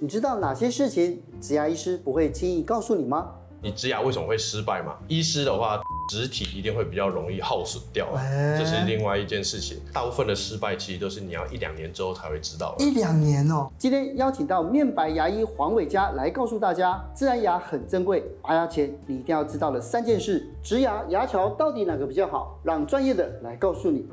你知道哪些事情植牙医师不会轻易告诉你吗？你植牙为什么会失败吗？医师的话，植体一定会比较容易耗损掉，这是另外一件事情。大部分的失败其实都是你要一两年之后才会知道。一两年哦。今天邀请到面白牙医黄伟嘉来告诉大家，自然牙很珍贵，拔牙前你一定要知道的三件事。植牙牙桥到底哪个比较好？让专业的来告诉你。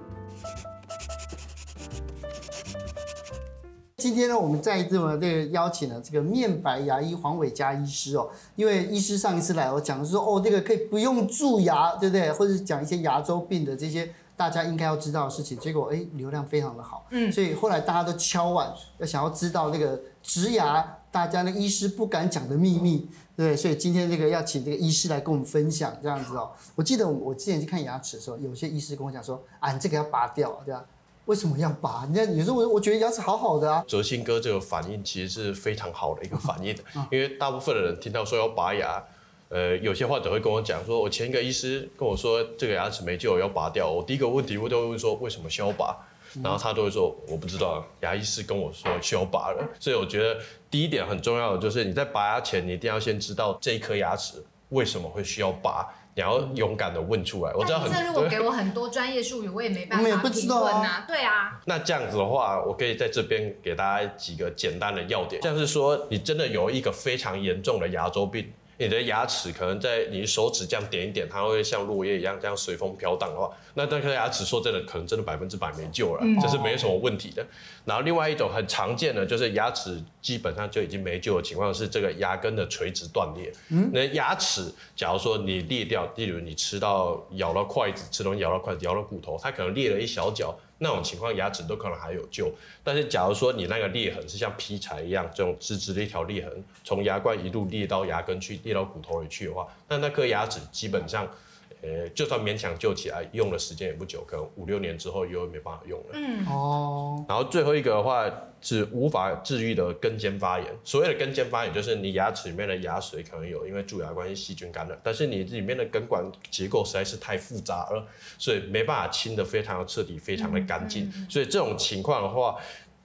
今天呢，我们再一次呢，这个邀请了这个面白牙医黄伟嘉医师哦，因为医师上一次来，我讲的是说哦，这个可以不用蛀牙，对不对？或者讲一些牙周病的这些大家应该要知道的事情，结果哎，流量非常的好，嗯，所以后来大家都敲碗，要想要知道那个植牙，大家的医师不敢讲的秘密，对，所以今天这个要请这个医师来跟我们分享这样子哦。我记得我我之前去看牙齿的时候，有些医师跟我讲说啊，你这个要拔掉，对吧？为什么要拔？你看，有时候我我觉得牙齿好好的啊。哲新哥这个反应其实是非常好的一个反应，因为大部分的人听到说要拔牙，呃，有些患者会跟我讲说，我前一个医师跟我说这个牙齿没救，要拔掉。我第一个问题我都会问说，为什么需要拔？然后他都会说我不知道，牙医师跟我说需要拔了。所以我觉得第一点很重要的就是你在拔牙前，你一定要先知道这一颗牙齿为什么会需要拔。你要勇敢的问出来，我知道很。这如果给我很多专业术语，我也没办法去问啊。对啊。那这样子的话，我可以在这边给大家几个简单的要点，像是说你真的有一个非常严重的牙周病。你的牙齿可能在你手指这样点一点，它会像落叶一样这样随风飘荡的话，那这颗牙齿说真的，可能真的百分之百没救了，这是没什么问题的。然后另外一种很常见的就是牙齿基本上就已经没救的情况是这个牙根的垂直断裂。那牙齿假如说你裂掉，例如你吃到咬到筷子，吃东西咬到筷子，咬到骨头，它可能裂了一小角。那种情况，牙齿都可能还有救。但是，假如说你那个裂痕是像劈柴一样，这种直直的一条裂痕，从牙冠一路裂到牙根去，裂到骨头里去的话，那那颗牙齿基本上。呃，就算勉强救起来，用的时间也不久，可能五六年之后又没办法用了。嗯哦。然后最后一个的话是无法治愈的根尖发炎。所谓的根尖发炎，就是你牙齿里面的牙髓可能有因为蛀牙关系细菌感染，但是你里面的根管结构实在是太复杂了，所以没办法清的非常的彻底，非常的干净。所以这种情况的话，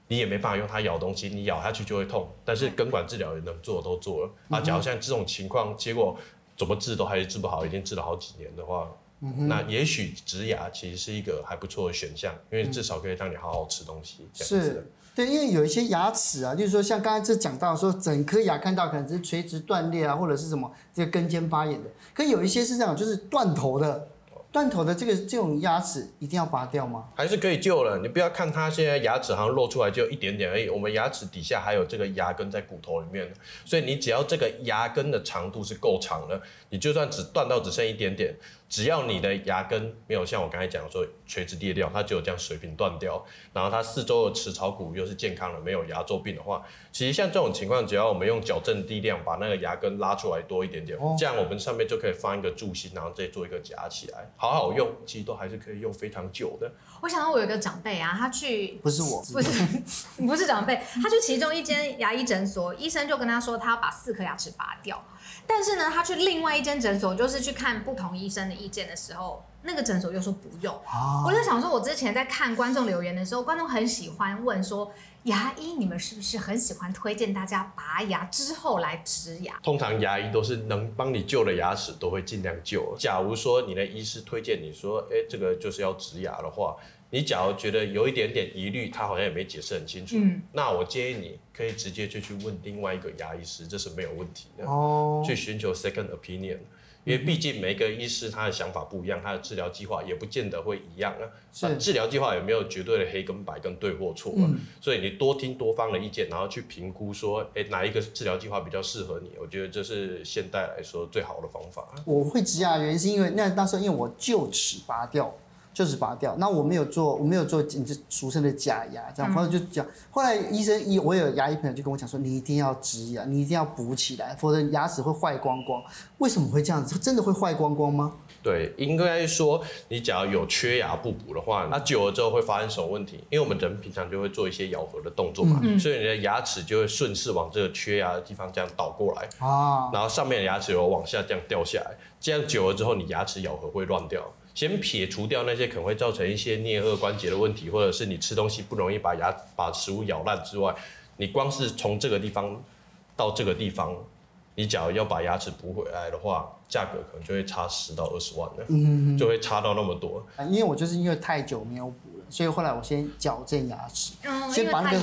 你也没办法用它咬东西，你咬下去就会痛。但是根管治疗也能做都做了。啊，假如像这种情况，结果。怎么治都还是治不好，已经治了好几年的话，嗯、那也许植牙其实是一个还不错的选项，因为至少可以让你好好吃东西。是，对，因为有一些牙齿啊，就是说像刚才这讲到说，整颗牙看到可能是垂直断裂啊，或者是什么这个根尖发炎的，可有一些是这样，就是断头的。断头的这个这种牙齿一定要拔掉吗？还是可以救了？你不要看它现在牙齿好像露出来就一点点而已，我们牙齿底下还有这个牙根在骨头里面，所以你只要这个牙根的长度是够长的，你就算只断到只剩一点点。只要你的牙根没有像我刚才讲说垂直裂掉，它只有这样水平断掉，然后它四周的齿槽骨又是健康的，没有牙周病的话，其实像这种情况，只要我们用矫正力量把那个牙根拉出来多一点点，哦、这样我们上面就可以放一个柱心，然后再做一个夹起来，好好用，其实都还是可以用非常久的。我想到我有一个长辈啊，他去不是我，不是不是长辈，他去其中一间牙医诊所，医生就跟他说他要把四颗牙齿拔掉。但是呢，他去另外一间诊所，就是去看不同医生的意见的时候，那个诊所又说不用。哦、我就想说，我之前在看观众留言的时候，观众很喜欢问说，牙医你们是不是很喜欢推荐大家拔牙之后来植牙？通常牙医都是能帮你救的牙齿都会尽量救。假如说你的医师推荐你说，哎，这个就是要植牙的话。你假如觉得有一点点疑虑，他好像也没解释很清楚，嗯、那我建议你可以直接就去问另外一个牙医师，这是没有问题的。哦，去寻求 second opinion，因为毕竟每个医师他的想法不一样，他的治疗计划也不见得会一样啊。是治疗计划有没有绝对的黑跟白跟对或错啊？嗯、所以你多听多方的意见，然后去评估说，哎、欸，哪一个治疗计划比较适合你？我觉得这是现代来说最好的方法。我会植牙原因是因为那那时因为我臼齿拔掉。就是拔掉，那我没有做，我没有做，你这俗称的假牙，这样，反正就讲。后来医生一，我有牙医朋友就跟我讲说，你一定要植牙，你一定要补起来，否则牙齿会坏光光。为什么会这样子？真的会坏光光吗？对，应该说你只要有缺牙不补的话，那久了之后会发生什么问题？因为我们人平常就会做一些咬合的动作嘛，嗯嗯，所以你的牙齿就会顺势往这个缺牙的地方这样倒过来啊，然后上面的牙齿有往下这样掉下来，这样久了之后，你牙齿咬合会乱掉。先撇除掉那些可能会造成一些颞颌关节的问题，或者是你吃东西不容易把牙把食物咬烂之外，你光是从这个地方到这个地方，你假如要把牙齿补回来的话，价格可能就会差十到二十万了，嗯，就会差到那么多。因为我就是因为太久没有补了，所以后来我先矫正牙齿，嗯，先把那个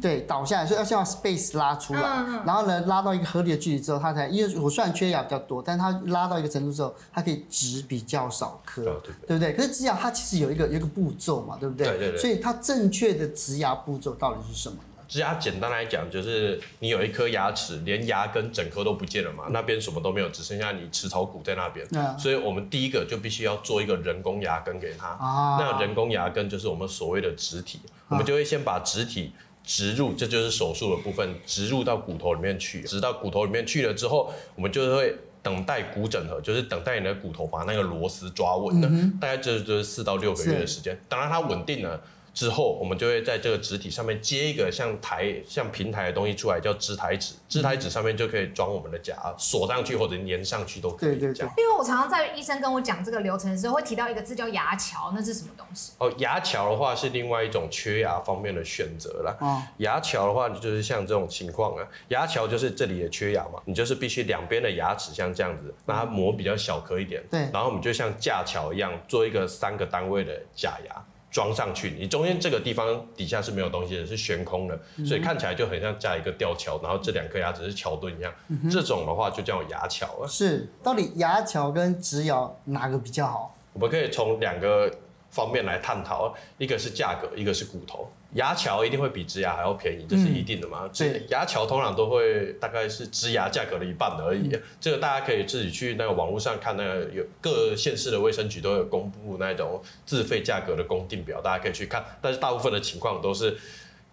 对倒下来，所以要先把 space 拉出来，嗯、然后呢拉到一个合理的距离之后，它才因为我虽然缺牙比较多，但是它拉到一个程度之后，它可以植比较少颗，对，对，对不对？可是植牙它其实有一个有一个步骤嘛，对不对？对对对。所以它正确的植牙步骤到底是什么？植牙简单来讲，就是你有一颗牙齿，连牙根整颗都不见了嘛，那边什么都没有，只剩下你齿槽骨在那边。嗯、所以我们第一个就必须要做一个人工牙根给它。啊、那人工牙根就是我们所谓的植体，啊、我们就会先把植体植入，这就是手术的部分，植入到骨头里面去。植到骨头里面去了之后，我们就会等待骨整合，就是等待你的骨头把那个螺丝抓稳了，嗯、大概这就是四到六个月的时间。当然它稳定了。之后，我们就会在这个植体上面接一个像台、像平台的东西出来，叫植台纸。植台纸上面就可以装我们的假，锁上去或者粘上去都可以。对对对。因为我常常在医生跟我讲这个流程的时候，会提到一个字叫牙桥，那是什么东西？哦，牙桥的话是另外一种缺牙方面的选择啦。哦。牙桥的话，就是像这种情况啊，牙桥就是这里也缺牙嘛，你就是必须两边的牙齿像这样子，把它磨比较小颗一点。对。然后我们就像架桥一样，做一个三个单位的假牙。装上去，你中间这个地方底下是没有东西的，是悬空的，所以看起来就很像架一个吊桥，然后这两颗牙只是桥墩一样。这种的话就叫牙桥了。是，到底牙桥跟植牙哪个比较好？我们可以从两个方面来探讨，一个是价格，一个是骨头。牙桥一定会比植牙还要便宜，这是一定的嘛？嗯、对，牙桥通常都会大概是植牙价格的一半而已。嗯、这个大家可以自己去那个网络上看，那个有各县市的卫生局都有公布那种自费价格的公定表，大家可以去看。但是大部分的情况都是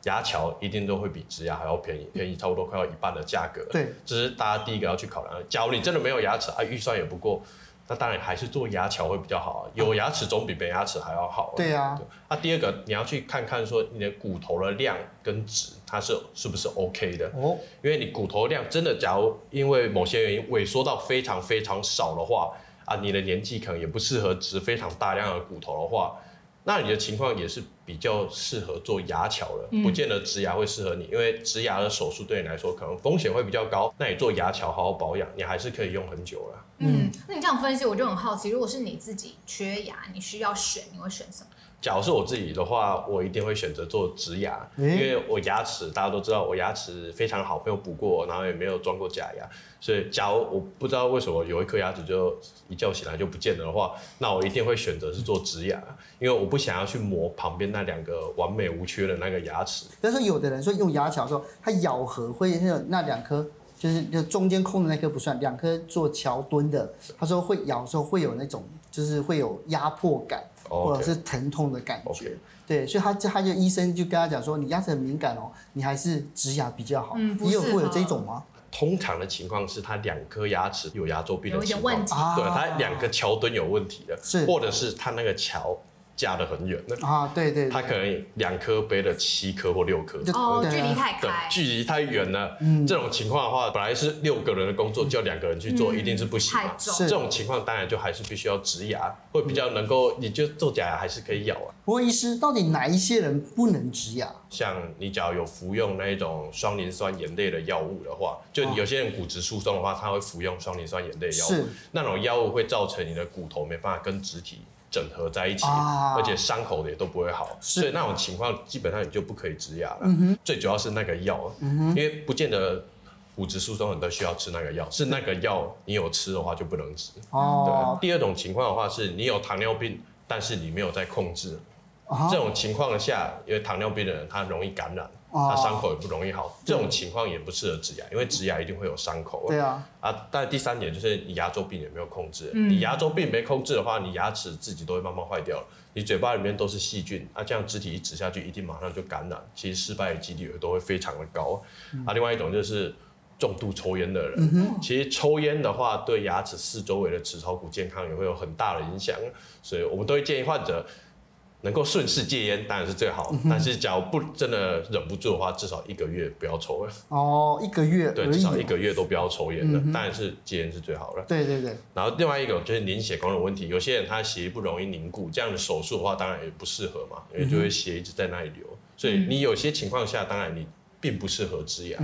牙桥一定都会比植牙还要便宜，便宜差不多快要一半的价格。对，这是大家第一个要去考量的。假如你真的没有牙齿啊，预算也不够。那当然还是做牙桥会比较好，有牙齿总比没牙齿还要好。对呀。那第二个你要去看看说你的骨头的量跟质它是是不是 OK 的哦，因为你骨头量真的假如因为某些原因萎缩到非常非常少的话啊，你的年纪可能也不适合植非常大量的骨头的话。那你的情况也是比较适合做牙桥了，不见得植牙会适合你，因为植牙的手术对你来说可能风险会比较高。那你做牙桥好好保养，你还是可以用很久了。嗯，那你这样分析，我就很好奇，如果是你自己缺牙，你需要选，你会选什么？假如是我自己的话，我一定会选择做植牙，因为我牙齿大家都知道，我牙齿非常好，没有补过，然后也没有装过假牙，所以假如我不知道为什么有一颗牙齿就一觉醒来就不见了的话，那我一定会选择是做植牙，因为我不想要去磨旁边那两个完美无缺的那个牙齿。但是有的人说用牙桥的时候，他咬合会那那两颗，就是就中间空的那颗不算，两颗做桥墩的，他说会咬的时候会有那种，就是会有压迫感。或者是疼痛的感觉，Okay. 对，所以他他就医生就跟他讲说，你牙齿很敏感哦，你还是植牙比较好。嗯，你有会有这种吗？通常的情况是他两颗牙齿有牙周病的情况，有点问题，对，他两个桥墩有问题的，是，或者是他那个桥。架得很远的啊，对对，它可能两颗背了七颗或六颗，哦，距离太开，距离太远了。嗯，这种情况的话，本来是六个人的工作，叫两个人去做，一定是不行。太重，这种情况当然就还是必须要植牙，会比较能够，你就做假牙还是可以咬啊。不过医师，到底哪一些人不能植牙？像你只要有服用那一种双磷酸盐类的药物的话，就有些人骨质疏松的话，他会服用双磷酸盐类药物，那种药物会造成你的骨头没办法跟植体。整合在一起，啊、而且伤口的也都不会好，所以那种情况基本上你就不可以植牙了。嗯、最主要是那个药，嗯、因为不见得骨质疏松很多需要吃那个药，是那个药你有吃的话就不能植。哦，对。第二种情况的话是你有糖尿病，但是你没有在控制，哦、这种情况下，因为糖尿病的人他容易感染。它伤口也不容易好，这种情况也不适合植牙，因为植牙一定会有伤口。对啊，啊，但第三点就是你牙周病也没有控制，你牙周病没控制的话，你牙齿自己都会慢慢坏掉，你嘴巴里面都是细菌，啊，这样肢体一植下去，一定马上就感染，其实失败的几率都会非常的高。啊，另外一种就是重度抽烟的人，其实抽烟的话对牙齿四周围的齿槽骨健康也会有很大的影响，所以我们都会建议患者。能够顺势戒烟当然是最好，嗯、但是假如不真的忍不住的话，至少一个月不要抽了。哦，一个月，对，至少一个月都不要抽烟的，嗯、当然是戒烟是最好的。对对对。然后另外一个就是凝血功能问题，有些人他血液不容易凝固，这样的手术的话当然也不适合嘛，因为就会血一直在那里流。嗯、所以你有些情况下，当然你并不适合植牙。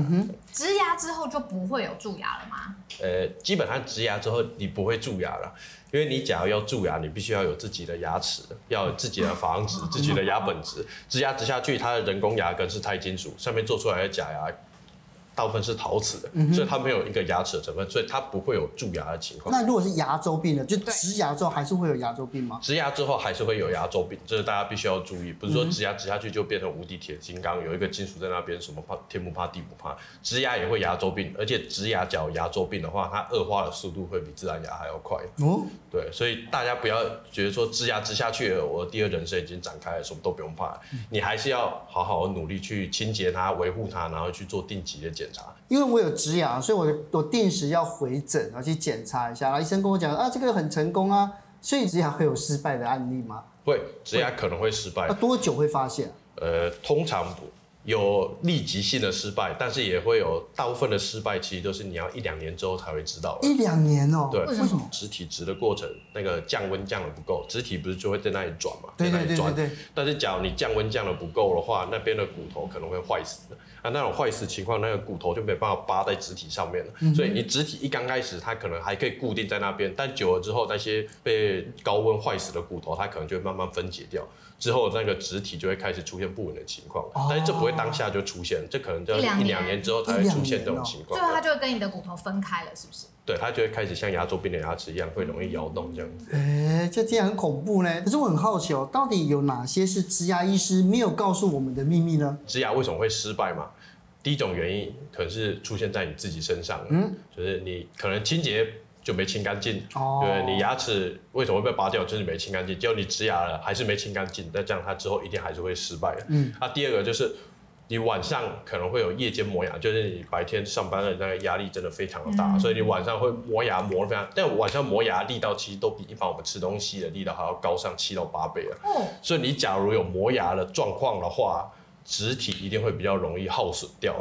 植牙之后就不会有蛀牙了吗？呃，基本上植牙之后你不会蛀牙了，因为你假如要蛀牙，你必须要有自己的牙齿，要有自己的珐琅质、自己的牙本质。植牙植下去，它的人工牙根是钛金属，上面做出来的假牙。大部分是陶瓷的，嗯、所以它没有一个牙齿的成分，所以它不会有蛀牙的情况。那如果是牙周病呢？就植牙之后还是会有牙周病吗？植牙之后还是会有牙周病，这是大家必须要注意。不是说植牙植下去就变成无敌铁金刚，有一个金属在那边，什么怕天不怕地不怕。植牙也会牙周病，而且植牙角牙周病的话，它恶化的速度会比自然牙还要快。哦，对，所以大家不要觉得说植牙植下去了，我的第二人生已经展开了，什么都不用怕。你还是要好好努力去清洁它、维护它，然后去做定期的检查。因为我有植牙，所以我我定时要回诊，然后去检查一下。然后医生跟我讲啊，这个很成功啊。所以植牙会有失败的案例吗？会，植牙可能会失败。那多久会发现？呃，通常有立即性的失败，但是也会有大部分的失败，其实都是你要一两年之后才会知道。一两年哦？对，为什么？植体植的过程，那个降温降的不够，植体不是就会在那里转嘛？对对对对对。但是假如你降温降的不够的话，那边的骨头可能会坏死的。啊，那种坏死情况，那个骨头就没办法扒在植体上面了。嗯、所以你植体一刚开始，它可能还可以固定在那边，但久了之后，那些被高温坏死的骨头，它可能就会慢慢分解掉。之后那个植体就会开始出现不稳的情况。哦、但是这不会当下就出现，这可能就要一两年之后才会出现这种情况。最后它就会跟你的骨头分开了，是不是？对，它就会开始像牙周病的牙齿一样，会容易摇动这样子。哎，这听起来很恐怖呢。可是我很好奇哦，到底有哪些是植牙医师没有告诉我们的秘密呢？植牙为什么会失败嘛？第一种原因可能是出现在你自己身上，嗯，就是你可能清洁就没清干净，哦，对，你牙齿为什么会被拔掉，就是你没清干净，结果你植牙了还是没清干净，那这样它之后一定还是会失败的，嗯，那第二个就是你晚上可能会有夜间磨牙，就是你白天上班的那个压力真的非常的大，嗯，所以你晚上会磨牙磨得非常，但晚上磨牙力道其实都比一般我们吃东西的力道还要高上七到八倍了，哦，所以你假如有磨牙的状况的话。植体一定会比较容易耗损掉，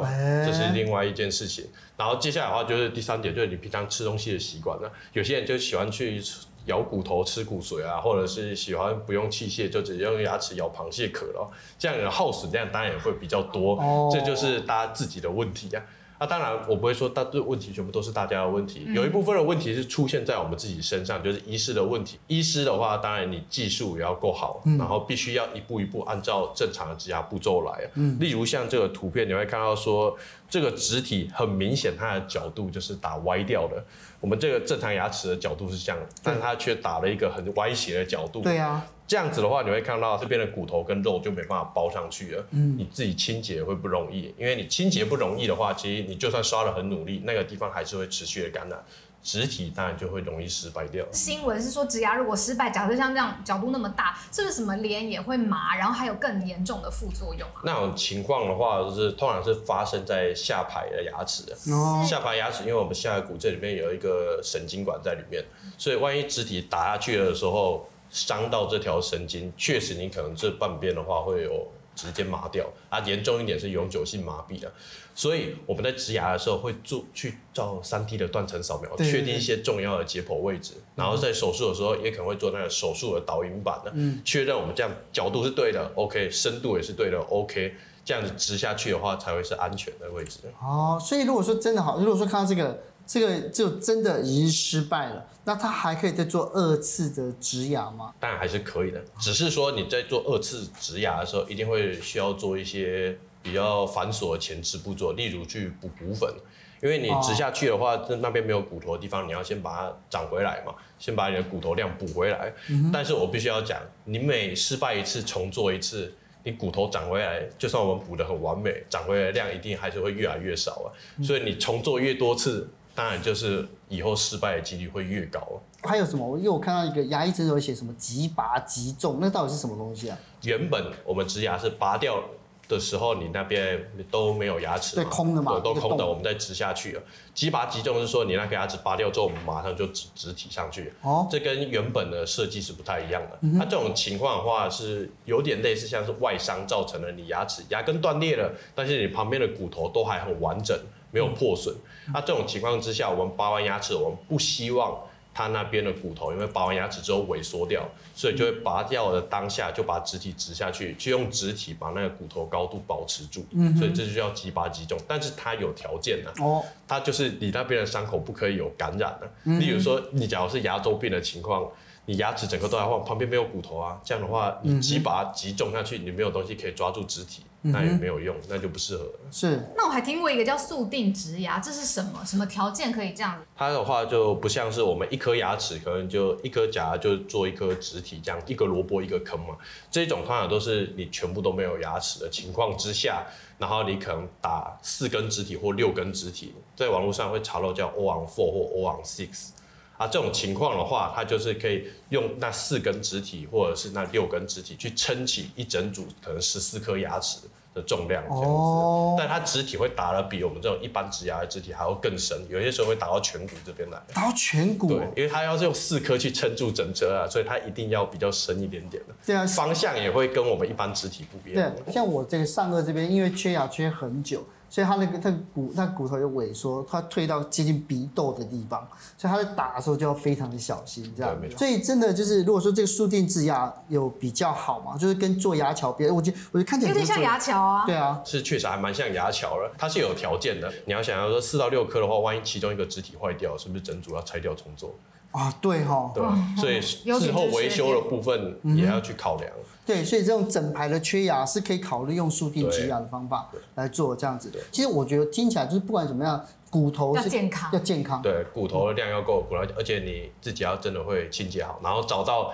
这是另外一件事情。然后接下来的话就是第三点，就是你平常吃东西的习惯了。有些人就喜欢去咬骨头吃骨髓啊，或者是喜欢不用器械就直接用牙齿咬螃蟹壳了，这样的耗损量当然也会比较多。这就是大家自己的问题啊。那、啊、当然，我不会说大这问题全部都是大家的问题，有一部分的问题是出现在我们自己身上，就是医师的问题。医师的话，当然你技术也要够好，然后必须要一步一步按照正常的植牙步骤来。例如像这个图片，你会看到说，这个植体很明显它的角度就是打歪掉的。我们这个正常牙齿的角度是这样，但是它却打了一个很歪斜的角度。对啊。这样子的话，你会看到这边的骨头跟肉就没办法包上去了。嗯，你自己清洁也会不容易，因为你清洁不容易的话，其实你就算刷得很努力，那个地方还是会持续的感染，植体当然就会容易失败掉。新闻是说植牙如果失败，假设像这样角度那么大，是不是什么脸也会麻，然后还有更严重的副作用啊？那种情况的话，就是通常是发生在下排的牙齿的。哦，下排牙齿，因为我们下颌骨这里面有一个神经管在里面，所以万一植体打下去的时候。伤到这条神经，确实你可能这半边的话会有直接麻掉，啊，严重一点是永久性麻痹的。所以我们在植牙的时候会做去照三 D 的断层扫描，确定一些重要的解剖位置，然后在手术的时候也可能会做那个手术的导引板的，确认我们这样角度是对的，OK，深度也是对的，OK，这样子植下去的话才会是安全的位置。哦，所以如果说真的好，如果说看到这个。这个就真的已经失败了，那他还可以再做二次的植牙吗？当然还是可以的，只是说你在做二次植牙的时候，一定会需要做一些比较繁琐的前置步骤，例如去补骨粉，因为你植下去的话，那、哦、那边没有骨头的地方，你要先把它长回来嘛，先把你的骨头量补回来。嗯、但是我必须要讲，你每失败一次，重做一次，你骨头长回来，就算我们补的很完美，长回来的量一定还是会越来越少啊。嗯、所以你重做越多次。当然，就是以后失败的几率会越高。还有什么？因为我看到一个牙医诊所写什么“即拔即种”，那到底是什么东西啊？原本我们植牙是拔掉的时候，你那边都没有牙齿，对，空的嘛，都空的，我们再植下去了。即拔即种是说，你那个牙齿拔掉之后，我们马上就植植体上去。哦，这跟原本的设计是不太一样的。它这种情况的话，是有点类似，像是外伤造成了你牙齿牙根断裂了，但是你旁边的骨头都还很完整。没有破损，那、啊、这种情况之下，我们拔完牙齿，我们不希望它那边的骨头因为拔完牙齿之后萎缩掉，所以就会拔掉的当下就把植体植下去，就用植体把那个骨头高度保持住。嗯，所以这就叫即拔即种，但是它有条件的。哦，它就是你那边的伤口不可以有感染的。嗯，例如说你假如是牙周病的情况。你牙齿整个都在换，旁边没有骨头啊，这样的话，你即拔即种下去，你没有东西可以抓住植体，嗯、那也没有用，那就不适合。是。那我还听过一个叫速定植牙，这是什么？什么条件可以这样子？它的话就不像是我们一颗牙齿，可能就一颗假牙就做一颗植体，这样一个萝卜一个坑嘛。这种通常都是你全部都没有牙齿的情况之下，然后你可能打四根植体或六根植体，在网络上会查到叫 all on four 或 all on six。啊，这种情况的话，它就是可以用那四根肢体或者是那六根肢体去撑起一整组可能十四颗牙齿的重量这样子。哦。但它肢体会打得比我们这种一般植牙的肢体还要更深，有些时候会打到颧骨这边来。打到颧骨？对，因为它要是用四颗去撑住整车啊，所以它一定要比较深一点点的。对啊。方向也会跟我们一般肢体不一样。对，像我这个上颚这边，因为缺牙缺很久。所以他那个他骨那骨头有萎缩，他退到接近鼻窦的地方，所以他在打的时候就要非常的小心，这样。所以真的就是，如果说这个速定植牙有比较好嘛，就是跟做牙桥比，我觉得我觉得看起来有点像牙桥啊。对啊，是确实还蛮像牙桥了，它是有条件的。你要想要说四到六颗的话，万一其中一个植体坏掉，是不是整组要拆掉重做？啊，对哈。对，所以事后维修的部分也要去考量。对，所以这种整排的缺牙是可以考虑用速定植牙的方法来做这样子的。其实我觉得听起来就是不管怎么样，骨头是要健康，要健康。对，骨头的量要够，骨头而且你自己要真的会清洁好，然后找到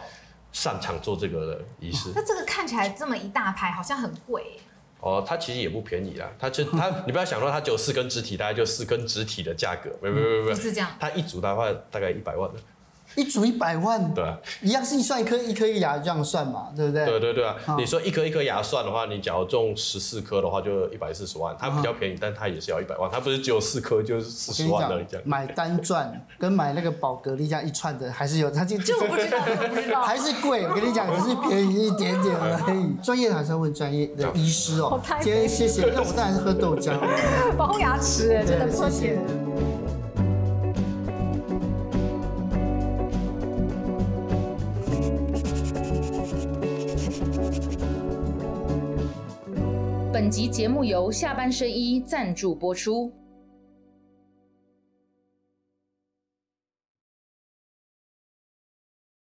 擅长做这个的医师。那这个看起来这么一大排，好像很贵。哦，它其实也不便宜啦。它就 它，你不要想说它只有四根肢体，大概就四根肢体的价格，没没没没，是这样。它一组的话大概一百万。一组一百万，对啊，一样是一算一颗一颗牙这样算嘛，对不对？对对对啊，你说一颗一颗牙算的话，你假如种十四颗的话，就一百四十万，它比较便宜，但它也是要一百万，它不是只有四颗就是四十万的这样。买单钻跟买那个宝格丽这样一串的还是有，它就就我不知道，我不知道，还是贵。我跟你讲，只是便宜一点点而已。专业还是要问专业的医师哦。今天谢谢，那我当然是喝豆浆，保护牙齿哎，真的谢谢。本集节目由下半身衣赞助播出。